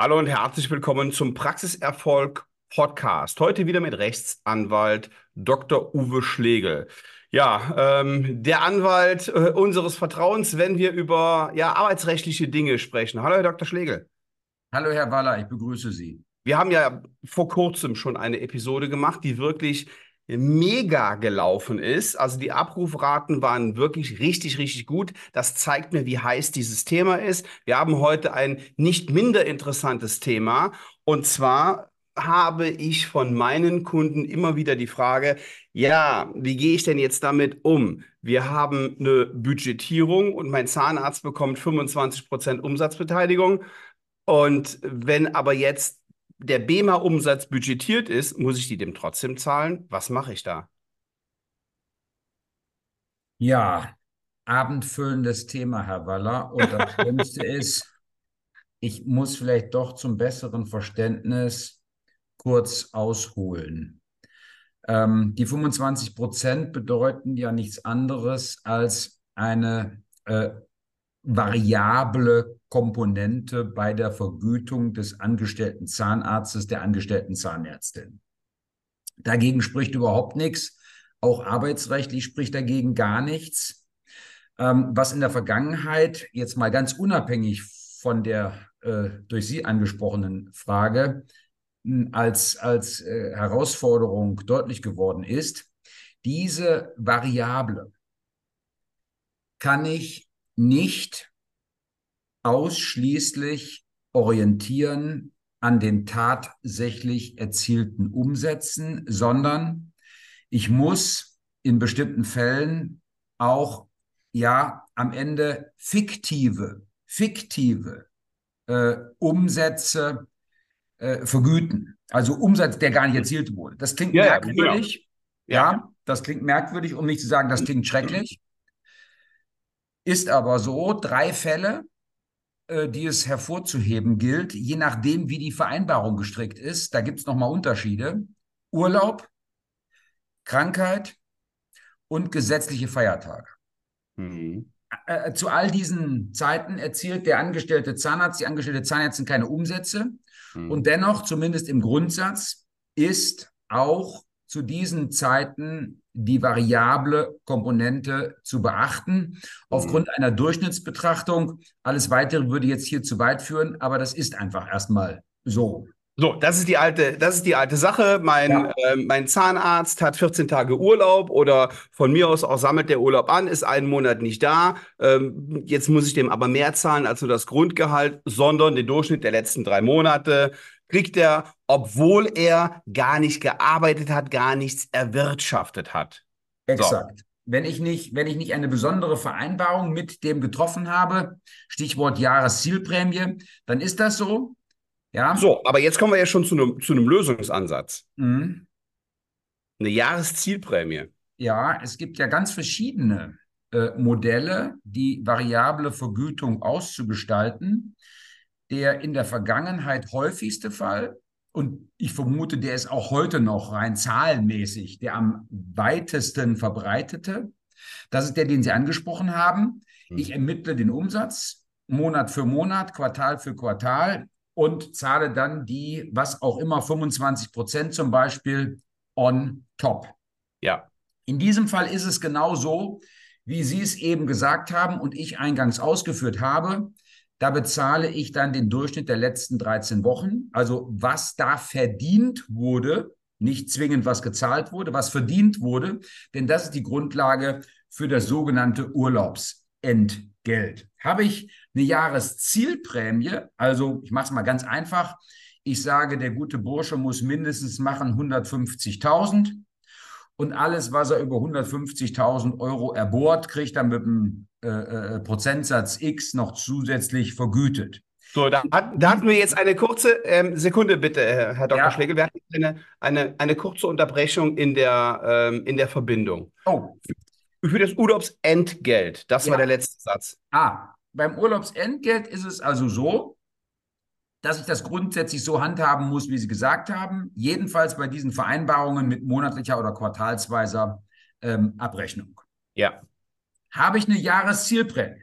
Hallo und herzlich willkommen zum Praxiserfolg Podcast. Heute wieder mit Rechtsanwalt Dr. Uwe Schlegel. Ja, ähm, der Anwalt äh, unseres Vertrauens, wenn wir über ja, arbeitsrechtliche Dinge sprechen. Hallo, Herr Dr. Schlegel. Hallo, Herr Waller, ich begrüße Sie. Wir haben ja vor kurzem schon eine Episode gemacht, die wirklich mega gelaufen ist. Also die Abrufraten waren wirklich richtig, richtig gut. Das zeigt mir, wie heiß dieses Thema ist. Wir haben heute ein nicht minder interessantes Thema. Und zwar habe ich von meinen Kunden immer wieder die Frage, ja, wie gehe ich denn jetzt damit um? Wir haben eine Budgetierung und mein Zahnarzt bekommt 25 Prozent Umsatzbeteiligung. Und wenn aber jetzt der BEMA-Umsatz budgetiert ist, muss ich die dem trotzdem zahlen? Was mache ich da? Ja, abendfüllendes Thema, Herr Waller. Und das Schlimmste ist, ich muss vielleicht doch zum besseren Verständnis kurz ausholen. Ähm, die 25 Prozent bedeuten ja nichts anderes als eine äh, variable Komponente bei der Vergütung des angestellten Zahnarztes, der angestellten Zahnärztin. Dagegen spricht überhaupt nichts. Auch arbeitsrechtlich spricht dagegen gar nichts. Ähm, was in der Vergangenheit, jetzt mal ganz unabhängig von der äh, durch Sie angesprochenen Frage, als, als äh, Herausforderung deutlich geworden ist, diese Variable kann ich nicht ausschließlich orientieren an den tatsächlich erzielten Umsätzen, sondern ich muss in bestimmten Fällen auch ja am Ende fiktive, fiktive äh, Umsätze äh, vergüten. Also Umsatz, der gar nicht erzielt wurde. Das klingt ja, merkwürdig. Ja, genau. ja, das klingt merkwürdig, um nicht zu sagen, das klingt schrecklich. Ist aber so, drei Fälle, äh, die es hervorzuheben gilt, je nachdem, wie die Vereinbarung gestrickt ist. Da gibt es nochmal Unterschiede. Urlaub, Krankheit und gesetzliche Feiertage. Mhm. Äh, zu all diesen Zeiten erzielt der angestellte Zahnarzt, die angestellte Zahnärztin keine Umsätze. Mhm. Und dennoch, zumindest im Grundsatz, ist auch zu diesen Zeiten die variable Komponente zu beachten. Aufgrund mhm. einer Durchschnittsbetrachtung, alles weitere würde jetzt hier zu weit führen, aber das ist einfach erstmal so. So, das ist die alte, das ist die alte Sache. Mein, ja. äh, mein Zahnarzt hat 14 Tage Urlaub oder von mir aus auch sammelt der Urlaub an, ist einen Monat nicht da. Ähm, jetzt muss ich dem aber mehr zahlen als nur das Grundgehalt, sondern den Durchschnitt der letzten drei Monate kriegt er, obwohl er gar nicht gearbeitet hat, gar nichts erwirtschaftet hat. Exakt. So. Wenn ich nicht, wenn ich nicht eine besondere Vereinbarung mit dem getroffen habe, Stichwort Jahreszielprämie, dann ist das so. Ja. So, aber jetzt kommen wir ja schon zu einem, zu einem Lösungsansatz. Mhm. Eine Jahreszielprämie. Ja, es gibt ja ganz verschiedene äh, Modelle, die variable Vergütung auszugestalten. Der in der Vergangenheit häufigste Fall, und ich vermute, der ist auch heute noch rein zahlenmäßig der am weitesten verbreitete, das ist der, den Sie angesprochen haben. Mhm. Ich ermittle den Umsatz Monat für Monat, Quartal für Quartal und zahle dann die, was auch immer, 25 Prozent zum Beispiel on top. Ja. In diesem Fall ist es genau so, wie Sie es eben gesagt haben und ich eingangs ausgeführt habe. Da bezahle ich dann den Durchschnitt der letzten 13 Wochen. Also was da verdient wurde, nicht zwingend was gezahlt wurde, was verdient wurde, denn das ist die Grundlage für das sogenannte Urlaubsentgelt. Habe ich eine Jahreszielprämie, also ich mache es mal ganz einfach, ich sage, der gute Bursche muss mindestens machen 150.000 und alles, was er über 150.000 Euro erbohrt, kriegt er mit einem äh, äh, Prozentsatz X noch zusätzlich vergütet. So, da, hat, da hatten wir jetzt eine kurze ähm, Sekunde, bitte, Herr Dr. Ja. Schlegel. Wir hatten eine, eine, eine kurze Unterbrechung in der, ähm, in der Verbindung. Oh. Für das Urlaubsentgelt, das ja. war der letzte Satz. Ah, beim Urlaubsentgelt ist es also so, dass ich das grundsätzlich so handhaben muss, wie Sie gesagt haben. Jedenfalls bei diesen Vereinbarungen mit monatlicher oder quartalsweiser ähm, Abrechnung. Ja. Habe ich eine Jahreszielprämie?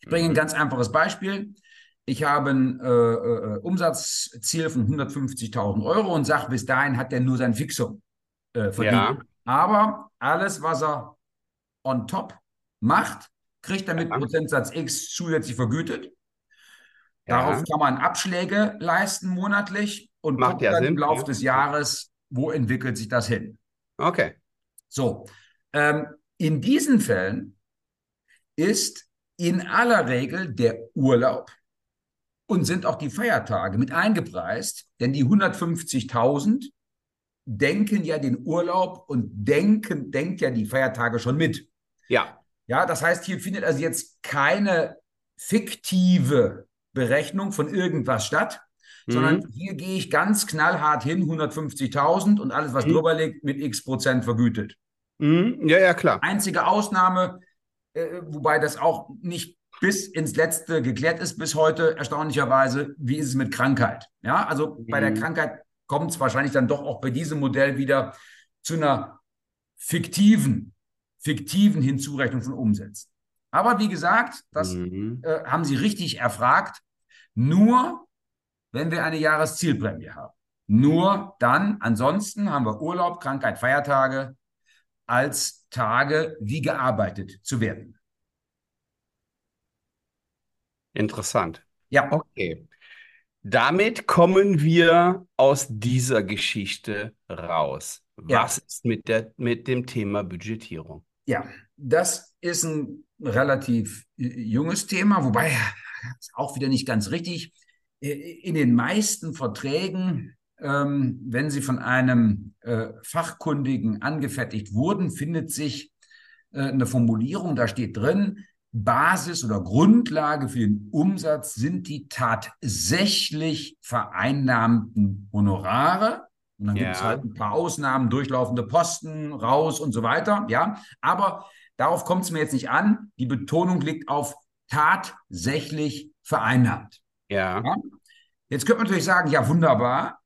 Ich bringe mhm. ein ganz einfaches Beispiel. ich habe ein äh, äh, Umsatzziel von 150.000 Euro und sage, bis dahin hat er nur sein Fixum äh, verdient. Ja. Aber alles, was er on top macht, kriegt er mit ja. Prozentsatz X zusätzlich vergütet. Darauf ja. kann man Abschläge leisten monatlich und Macht ja dann Sinn. im Laufe des Jahres, wo entwickelt sich das hin. Okay. So, ähm, in diesen Fällen ist in aller Regel der Urlaub und sind auch die Feiertage mit eingepreist, denn die 150.000 denken ja den Urlaub und denken, denkt ja die Feiertage schon mit. Ja. Ja, das heißt, hier findet also jetzt keine fiktive Berechnung von irgendwas statt, mhm. sondern hier gehe ich ganz knallhart hin, 150.000 und alles, was mhm. drüber liegt, mit x Prozent vergütet. Mhm. Ja, ja, klar. Einzige Ausnahme, äh, wobei das auch nicht bis ins Letzte geklärt ist bis heute, erstaunlicherweise, wie ist es mit Krankheit? Ja, also bei der mhm. Krankheit kommt es wahrscheinlich dann doch auch bei diesem Modell wieder zu einer fiktiven, fiktiven Hinzurechnung von Umsätzen. Aber wie gesagt, das mhm. äh, haben Sie richtig erfragt, nur wenn wir eine Jahreszielprämie haben. Nur dann, ansonsten haben wir Urlaub, Krankheit, Feiertage als Tage, wie gearbeitet zu werden. Interessant. Ja. Okay. Damit kommen wir aus dieser Geschichte raus. Ja. Was ist mit, der, mit dem Thema Budgetierung? Ja, das ist ein relativ äh, junges Thema, wobei auch wieder nicht ganz richtig. Äh, in den meisten Verträgen, ähm, wenn sie von einem äh, Fachkundigen angefertigt wurden, findet sich äh, eine Formulierung, da steht drin, Basis oder Grundlage für den Umsatz sind die tatsächlich vereinnahmten Honorare. Und dann ja. gibt es halt ein paar Ausnahmen, durchlaufende Posten, raus und so weiter. Ja, aber darauf kommt es mir jetzt nicht an. Die Betonung liegt auf tatsächlich vereinnahmt. Ja. ja. Jetzt könnte man natürlich sagen, ja, wunderbar.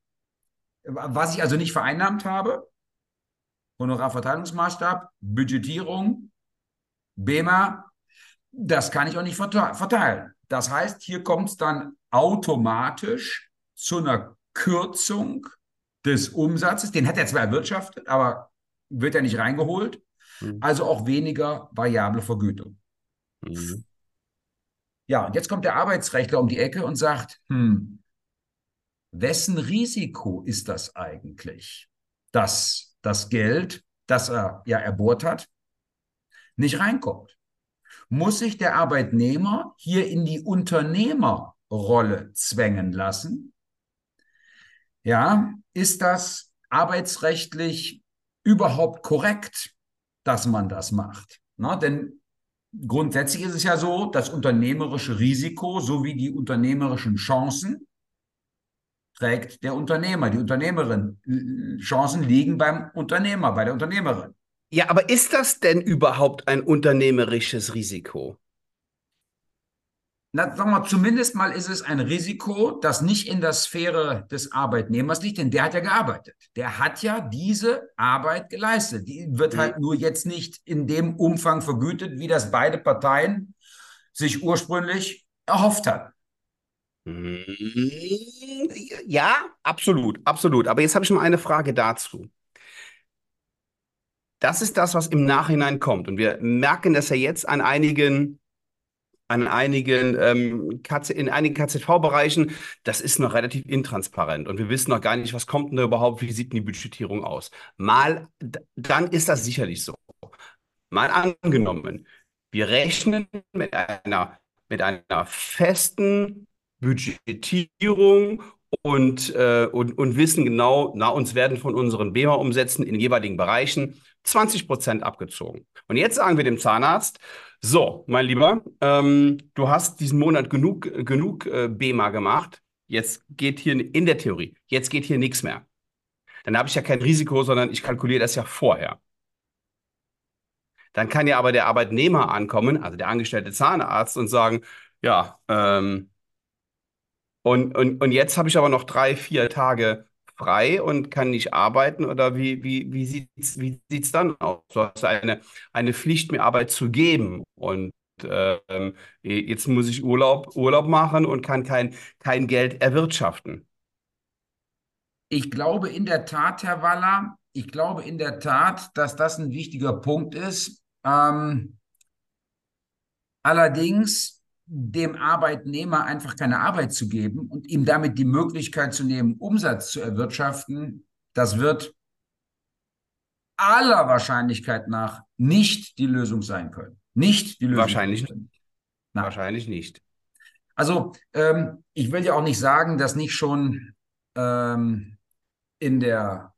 Was ich also nicht vereinnahmt habe, Honorarverteilungsmaßstab, Budgetierung, BEMA, das kann ich auch nicht verteilen. Das heißt, hier kommt es dann automatisch zu einer Kürzung des Umsatzes. Den hat er zwar erwirtschaftet, aber wird er nicht reingeholt. Mhm. Also auch weniger variable Vergütung. Mhm. Ja, und jetzt kommt der Arbeitsrechtler um die Ecke und sagt, hm, wessen Risiko ist das eigentlich, dass das Geld, das er ja erbohrt hat, nicht reinkommt? muss sich der Arbeitnehmer hier in die Unternehmerrolle zwängen lassen? Ja, ist das arbeitsrechtlich überhaupt korrekt, dass man das macht? Na, denn grundsätzlich ist es ja so, das unternehmerische Risiko sowie die unternehmerischen Chancen trägt der Unternehmer, die Unternehmerin. Chancen liegen beim Unternehmer, bei der Unternehmerin. Ja, aber ist das denn überhaupt ein unternehmerisches Risiko? Na, sagen wir, zumindest mal ist es ein Risiko, das nicht in der Sphäre des Arbeitnehmers liegt, denn der hat ja gearbeitet. Der hat ja diese Arbeit geleistet. Die wird halt mhm. nur jetzt nicht in dem Umfang vergütet, wie das beide Parteien sich ursprünglich erhofft hatten. Mhm. Ja, absolut, absolut. Aber jetzt habe ich mal eine Frage dazu. Das ist das, was im Nachhinein kommt. Und wir merken das ja jetzt an einigen, an einigen, ähm, KZ, in einigen KZV-Bereichen. Das ist noch relativ intransparent. Und wir wissen noch gar nicht, was kommt denn da überhaupt, wie sieht denn die Budgetierung aus. Mal, dann ist das sicherlich so. Mal angenommen, wir rechnen mit einer, mit einer festen Budgetierung und, äh, und, und wissen genau, na, uns werden von unseren BEMA-Umsätzen in jeweiligen Bereichen 20 Prozent abgezogen. Und jetzt sagen wir dem Zahnarzt, so, mein Lieber, ähm, du hast diesen Monat genug, genug äh, BEMA gemacht. Jetzt geht hier in der Theorie, jetzt geht hier nichts mehr. Dann habe ich ja kein Risiko, sondern ich kalkuliere das ja vorher. Dann kann ja aber der Arbeitnehmer ankommen, also der angestellte Zahnarzt, und sagen, ja, ähm, und, und, und jetzt habe ich aber noch drei, vier Tage frei und kann nicht arbeiten oder wie, wie, wie sieht es wie sieht's dann aus? Du hast eine, eine Pflicht, mir Arbeit zu geben und ähm, jetzt muss ich Urlaub, Urlaub machen und kann kein, kein Geld erwirtschaften. Ich glaube in der Tat, Herr Waller, ich glaube in der Tat, dass das ein wichtiger Punkt ist. Ähm, allerdings dem Arbeitnehmer einfach keine Arbeit zu geben und ihm damit die Möglichkeit zu nehmen, Umsatz zu erwirtschaften, das wird aller Wahrscheinlichkeit nach nicht die Lösung sein können. Nicht die Lösung. Wahrscheinlich nicht. Wahrscheinlich nicht. Also ähm, ich will ja auch nicht sagen, dass nicht schon ähm, in der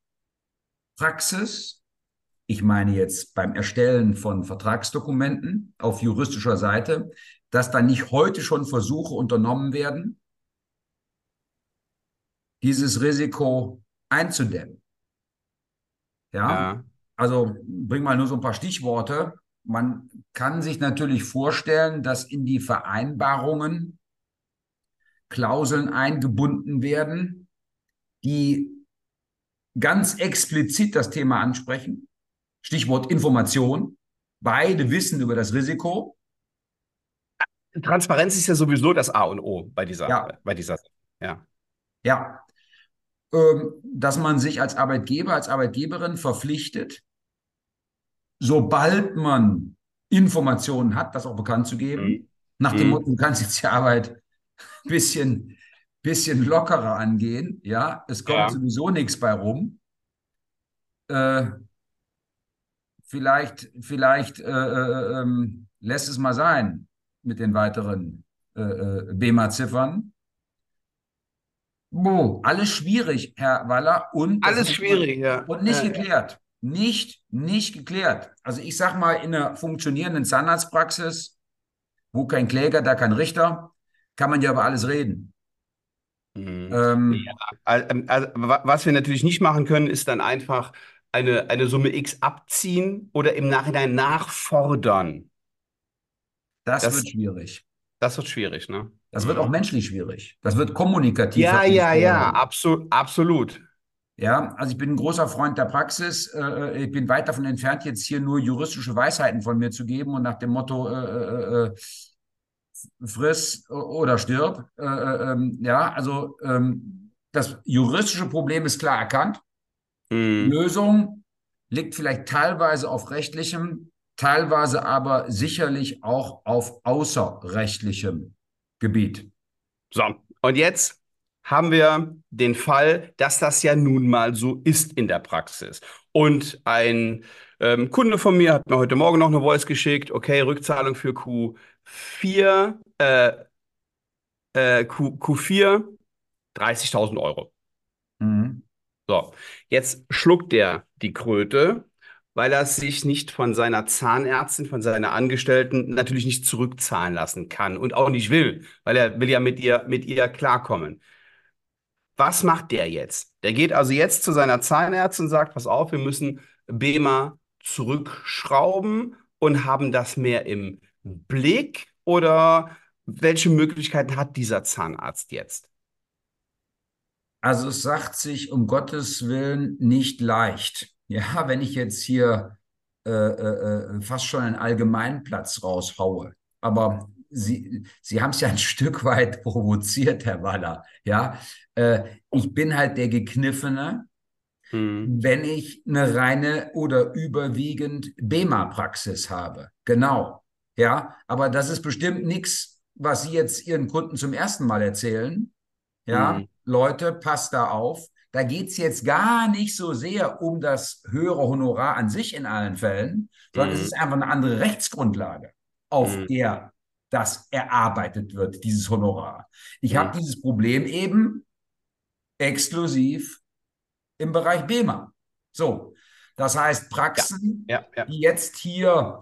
Praxis, ich meine jetzt beim Erstellen von Vertragsdokumenten auf juristischer Seite, dass da nicht heute schon Versuche unternommen werden, dieses Risiko einzudämmen. Ja? ja. Also bring mal nur so ein paar Stichworte. Man kann sich natürlich vorstellen, dass in die Vereinbarungen Klauseln eingebunden werden, die ganz explizit das Thema ansprechen. Stichwort Information. Beide wissen über das Risiko. Transparenz ist ja sowieso das A und O bei dieser, ja. bei dieser, ja. Ja. Ähm, dass man sich als Arbeitgeber, als Arbeitgeberin verpflichtet, sobald man Informationen hat, das auch bekannt zu geben. Mhm. Nach dem mhm. Motto, du kannst jetzt die Arbeit ein bisschen, bisschen lockerer angehen. Ja, es kommt ja. sowieso nichts bei rum. Äh, vielleicht vielleicht äh, äh, ähm, lässt es mal sein mit den weiteren äh, äh BEMA-Ziffern. Boah, alles schwierig, Herr Waller. Und alles schwierig, ja. Und nicht ja, geklärt. Nicht, nicht geklärt. Also ich sag mal, in einer funktionierenden Zahnarztpraxis, wo kein Kläger, da kein Richter, kann man ja über alles reden. Mhm. Ähm, ja, also, also, was wir natürlich nicht machen können, ist dann einfach eine, eine Summe X abziehen oder im Nachhinein nachfordern. Das, das wird schwierig. Das wird schwierig, ne? Das wird auch menschlich schwierig. Das wird kommunikativ. Ja, ja, ja, absolut, absolut. Ja, also ich bin ein großer Freund der Praxis. Äh, äh, ich bin weit davon entfernt, jetzt hier nur juristische Weisheiten von mir zu geben und nach dem Motto äh, äh, äh friss oder stirb. Äh, ähm, ja, also ähm, das juristische Problem ist klar erkannt. Mhm. Lösung liegt vielleicht teilweise auf rechtlichem, teilweise aber sicherlich auch auf außerrechtlichem Gebiet. So, und jetzt haben wir den Fall, dass das ja nun mal so ist in der Praxis. Und ein ähm, Kunde von mir hat mir heute Morgen noch eine Voice geschickt, okay, Rückzahlung für Q4, äh, äh, Q, Q4, 30.000 Euro. Mhm. So, jetzt schluckt der die Kröte, weil er sich nicht von seiner Zahnärztin, von seiner Angestellten natürlich nicht zurückzahlen lassen kann und auch nicht will, weil er will ja mit ihr, mit ihr klarkommen. Was macht der jetzt? Der geht also jetzt zu seiner Zahnärztin und sagt, pass auf, wir müssen BEMA zurückschrauben und haben das mehr im Blick oder welche Möglichkeiten hat dieser Zahnarzt jetzt? Also es sagt sich um Gottes Willen nicht leicht. Ja, wenn ich jetzt hier äh, äh, äh fast schon einen Allgemeinplatz raushaue. Aber Sie, Sie haben es ja ein Stück weit provoziert, Herr Waller. Ja, äh, ich bin halt der Gekniffene, hm. wenn ich eine reine oder überwiegend BEMA-Praxis habe. Genau. Ja, aber das ist bestimmt nichts, was Sie jetzt Ihren Kunden zum ersten Mal erzählen. Ja, hm. Leute, passt da auf. Da geht es jetzt gar nicht so sehr um das höhere Honorar an sich in allen Fällen, sondern hm. es ist einfach eine andere Rechtsgrundlage, auf hm. der das erarbeitet wird, dieses Honorar. Ich habe dieses Problem eben exklusiv im Bereich BEMA. So, das heißt Praxen, ja, ja, ja. die jetzt hier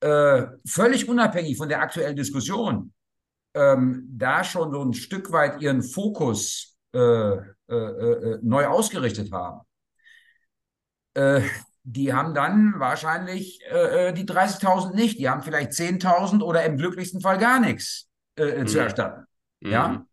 äh, völlig unabhängig von der aktuellen Diskussion ähm, da schon so ein Stück weit ihren Fokus äh, äh, äh neu ausgerichtet haben. Äh, die haben dann wahrscheinlich äh, äh die 30.000 nicht. Die haben vielleicht 10.000 oder im glücklichsten Fall gar nichts äh, zu mhm. erstatten. Mhm. Ja.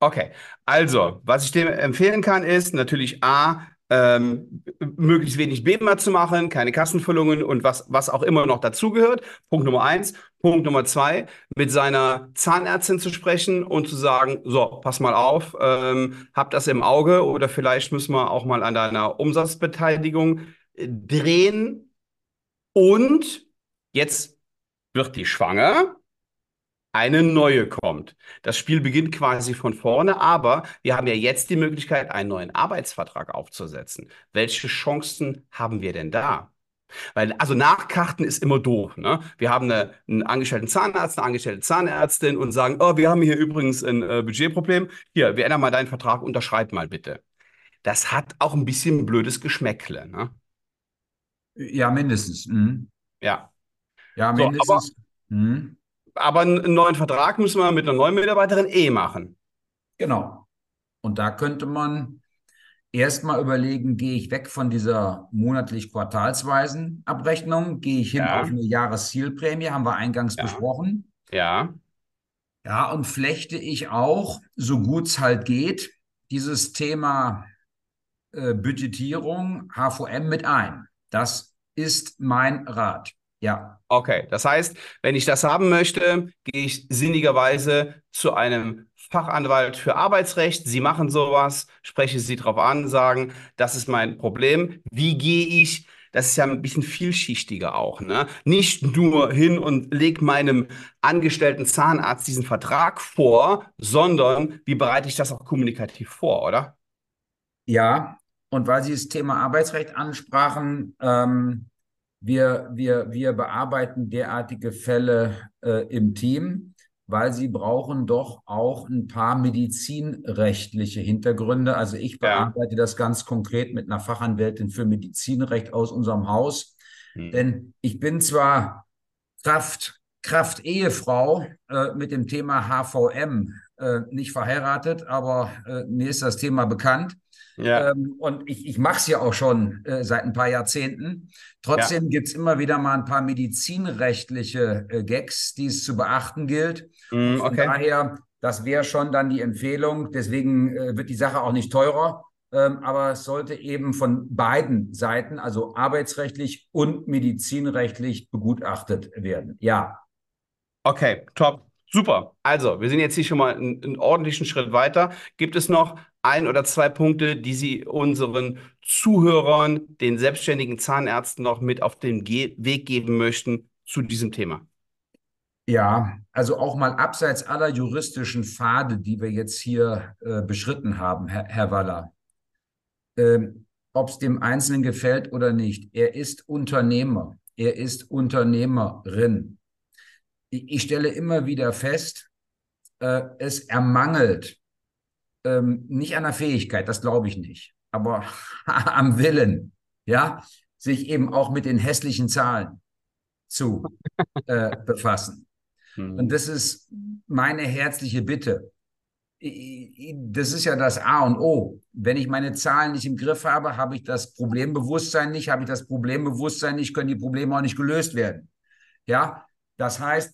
Okay, also, was ich dir empfehlen kann, ist natürlich A, ähm, möglichst wenig BEMA zu machen, keine Kassenfüllungen und was, was auch immer noch dazugehört. Punkt Nummer eins. Punkt Nummer zwei, mit seiner Zahnärztin zu sprechen und zu sagen, so, pass mal auf, ähm, hab das im Auge oder vielleicht müssen wir auch mal an deiner Umsatzbeteiligung äh, drehen. Und jetzt wird die schwanger eine neue kommt. Das Spiel beginnt quasi von vorne, aber wir haben ja jetzt die Möglichkeit, einen neuen Arbeitsvertrag aufzusetzen. Welche Chancen haben wir denn da? Weil, also nachkarten ist immer doof. Ne? Wir haben eine, einen angestellten Zahnarzt, eine angestellte Zahnärztin und sagen, oh, wir haben hier übrigens ein äh, Budgetproblem. Hier, wir ändern mal deinen Vertrag, unterschreib mal bitte. Das hat auch ein bisschen ein blödes Geschmäckle. Ne? Ja, mindestens. Mhm. Ja. Ja, mindestens. So, aber, mhm aber einen neuen Vertrag müssen wir mit einer neuen Mitarbeiterin eh machen. Genau. Und da könnte man erstmal überlegen, gehe ich weg von dieser monatlich quartalsweisen Abrechnung, gehe ich hin ja. auf eine Jahreszielprämie, haben wir eingangs ja. besprochen. Ja. Ja, und flechte ich auch, so gut es halt geht, dieses Thema äh, Budgetierung, HVM mit ein. Das ist mein Rat. Ja. Okay, das heißt, wenn ich das haben möchte, gehe ich sinnigerweise zu einem Fachanwalt für Arbeitsrecht. Sie machen sowas, spreche Sie darauf an, sagen, das ist mein Problem. Wie gehe ich? Das ist ja ein bisschen vielschichtiger auch. Ne? Nicht nur hin und leg meinem angestellten Zahnarzt diesen Vertrag vor, sondern wie bereite ich das auch kommunikativ vor, oder? Ja, und weil Sie das Thema Arbeitsrecht ansprachen, ähm, wir, wir, wir bearbeiten derartige Fälle äh, im Team, weil sie brauchen doch auch ein paar medizinrechtliche Hintergründe. Also ich bearbeite ja. das ganz konkret mit einer Fachanwältin für Medizinrecht aus unserem Haus. Hm. Denn ich bin zwar Kraft, Kraft Ehefrau äh, mit dem Thema HVM äh, nicht verheiratet, aber äh, mir ist das Thema bekannt. Ja. Ähm, und ich, ich mache es ja auch schon äh, seit ein paar Jahrzehnten. Trotzdem ja. gibt es immer wieder mal ein paar medizinrechtliche äh, Gags, die es zu beachten gilt. Mm, okay. Von daher, das wäre schon dann die Empfehlung. Deswegen äh, wird die Sache auch nicht teurer. Ähm, aber es sollte eben von beiden Seiten, also arbeitsrechtlich und medizinrechtlich, begutachtet werden. Ja. Okay, top. Super. Also, wir sind jetzt hier schon mal einen, einen, ordentlichen Schritt weiter. Gibt es noch ein oder zwei Punkte, die Sie unseren Zuhörern, den selbstständigen Zahnärzten noch mit auf den Ge Weg geben möchten zu diesem Thema? Ja, also auch mal abseits aller juristischen Pfade, die wir jetzt hier äh, beschritten haben, Herr, Herr Waller. Ähm, Ob es dem Einzelnen gefällt oder nicht, er ist Unternehmer, er ist Unternehmerin ich stelle immer wieder fest, äh, es ermangelt ähm, nicht an der Fähigkeit, das glaube ich nicht, aber am Willen, ja, sich eben auch mit den hässlichen Zahlen zu äh, befassen. Mhm. Und das ist meine herzliche Bitte. Das ist ja das A und O. Wenn ich meine Zahlen nicht im Griff habe, habe ich das Problembewusstsein nicht, habe ich das Problembewusstsein nicht, können die Probleme auch nicht gelöst werden. Ja, das heißt,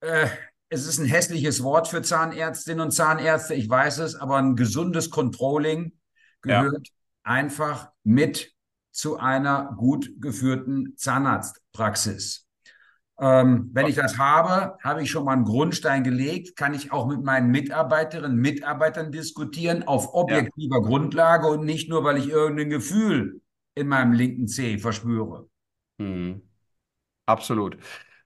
äh, es ist ein hässliches Wort für Zahnärztinnen und Zahnärzte, ich weiß es, aber ein gesundes Controlling gehört ja. einfach mit zu einer gut geführten Zahnarztpraxis. Ähm, wenn ich das habe, habe ich schon mal einen Grundstein gelegt, kann ich auch mit meinen Mitarbeiterinnen und Mitarbeitern diskutieren auf objektiver ja. Grundlage und nicht nur, weil ich irgendein Gefühl in meinem linken Zeh verspüre. Mhm. Absolut.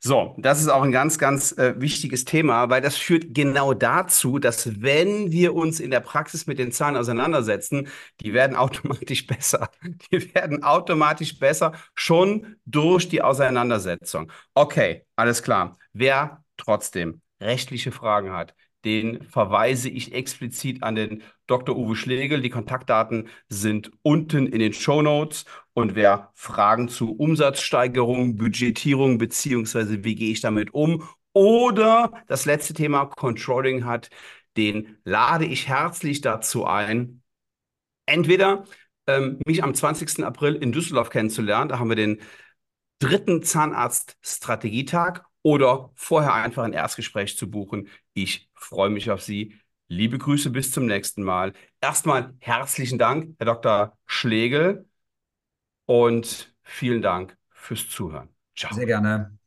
So, das ist auch ein ganz, ganz äh, wichtiges Thema, weil das führt genau dazu, dass wenn wir uns in der Praxis mit den Zahlen auseinandersetzen, die werden automatisch besser. Die werden automatisch besser, schon durch die Auseinandersetzung. Okay, alles klar. Wer trotzdem rechtliche Fragen hat, den verweise ich explizit an den Dr. Uwe Schlegel. Die Kontaktdaten sind unten in den Show Notes. Und wer Fragen zu Umsatzsteigerung, Budgetierung beziehungsweise wie gehe ich damit um oder das letzte Thema Controlling hat, den lade ich herzlich dazu ein, entweder ähm, mich am 20. April in Düsseldorf kennenzulernen. Da haben wir den dritten Zahnarzt-Strategietag oder vorher einfach ein Erstgespräch zu buchen. Ich freue mich auf Sie. Liebe Grüße, bis zum nächsten Mal. Erstmal herzlichen Dank, Herr Dr. Schlegel, und vielen Dank fürs Zuhören. Ciao. Sehr gerne.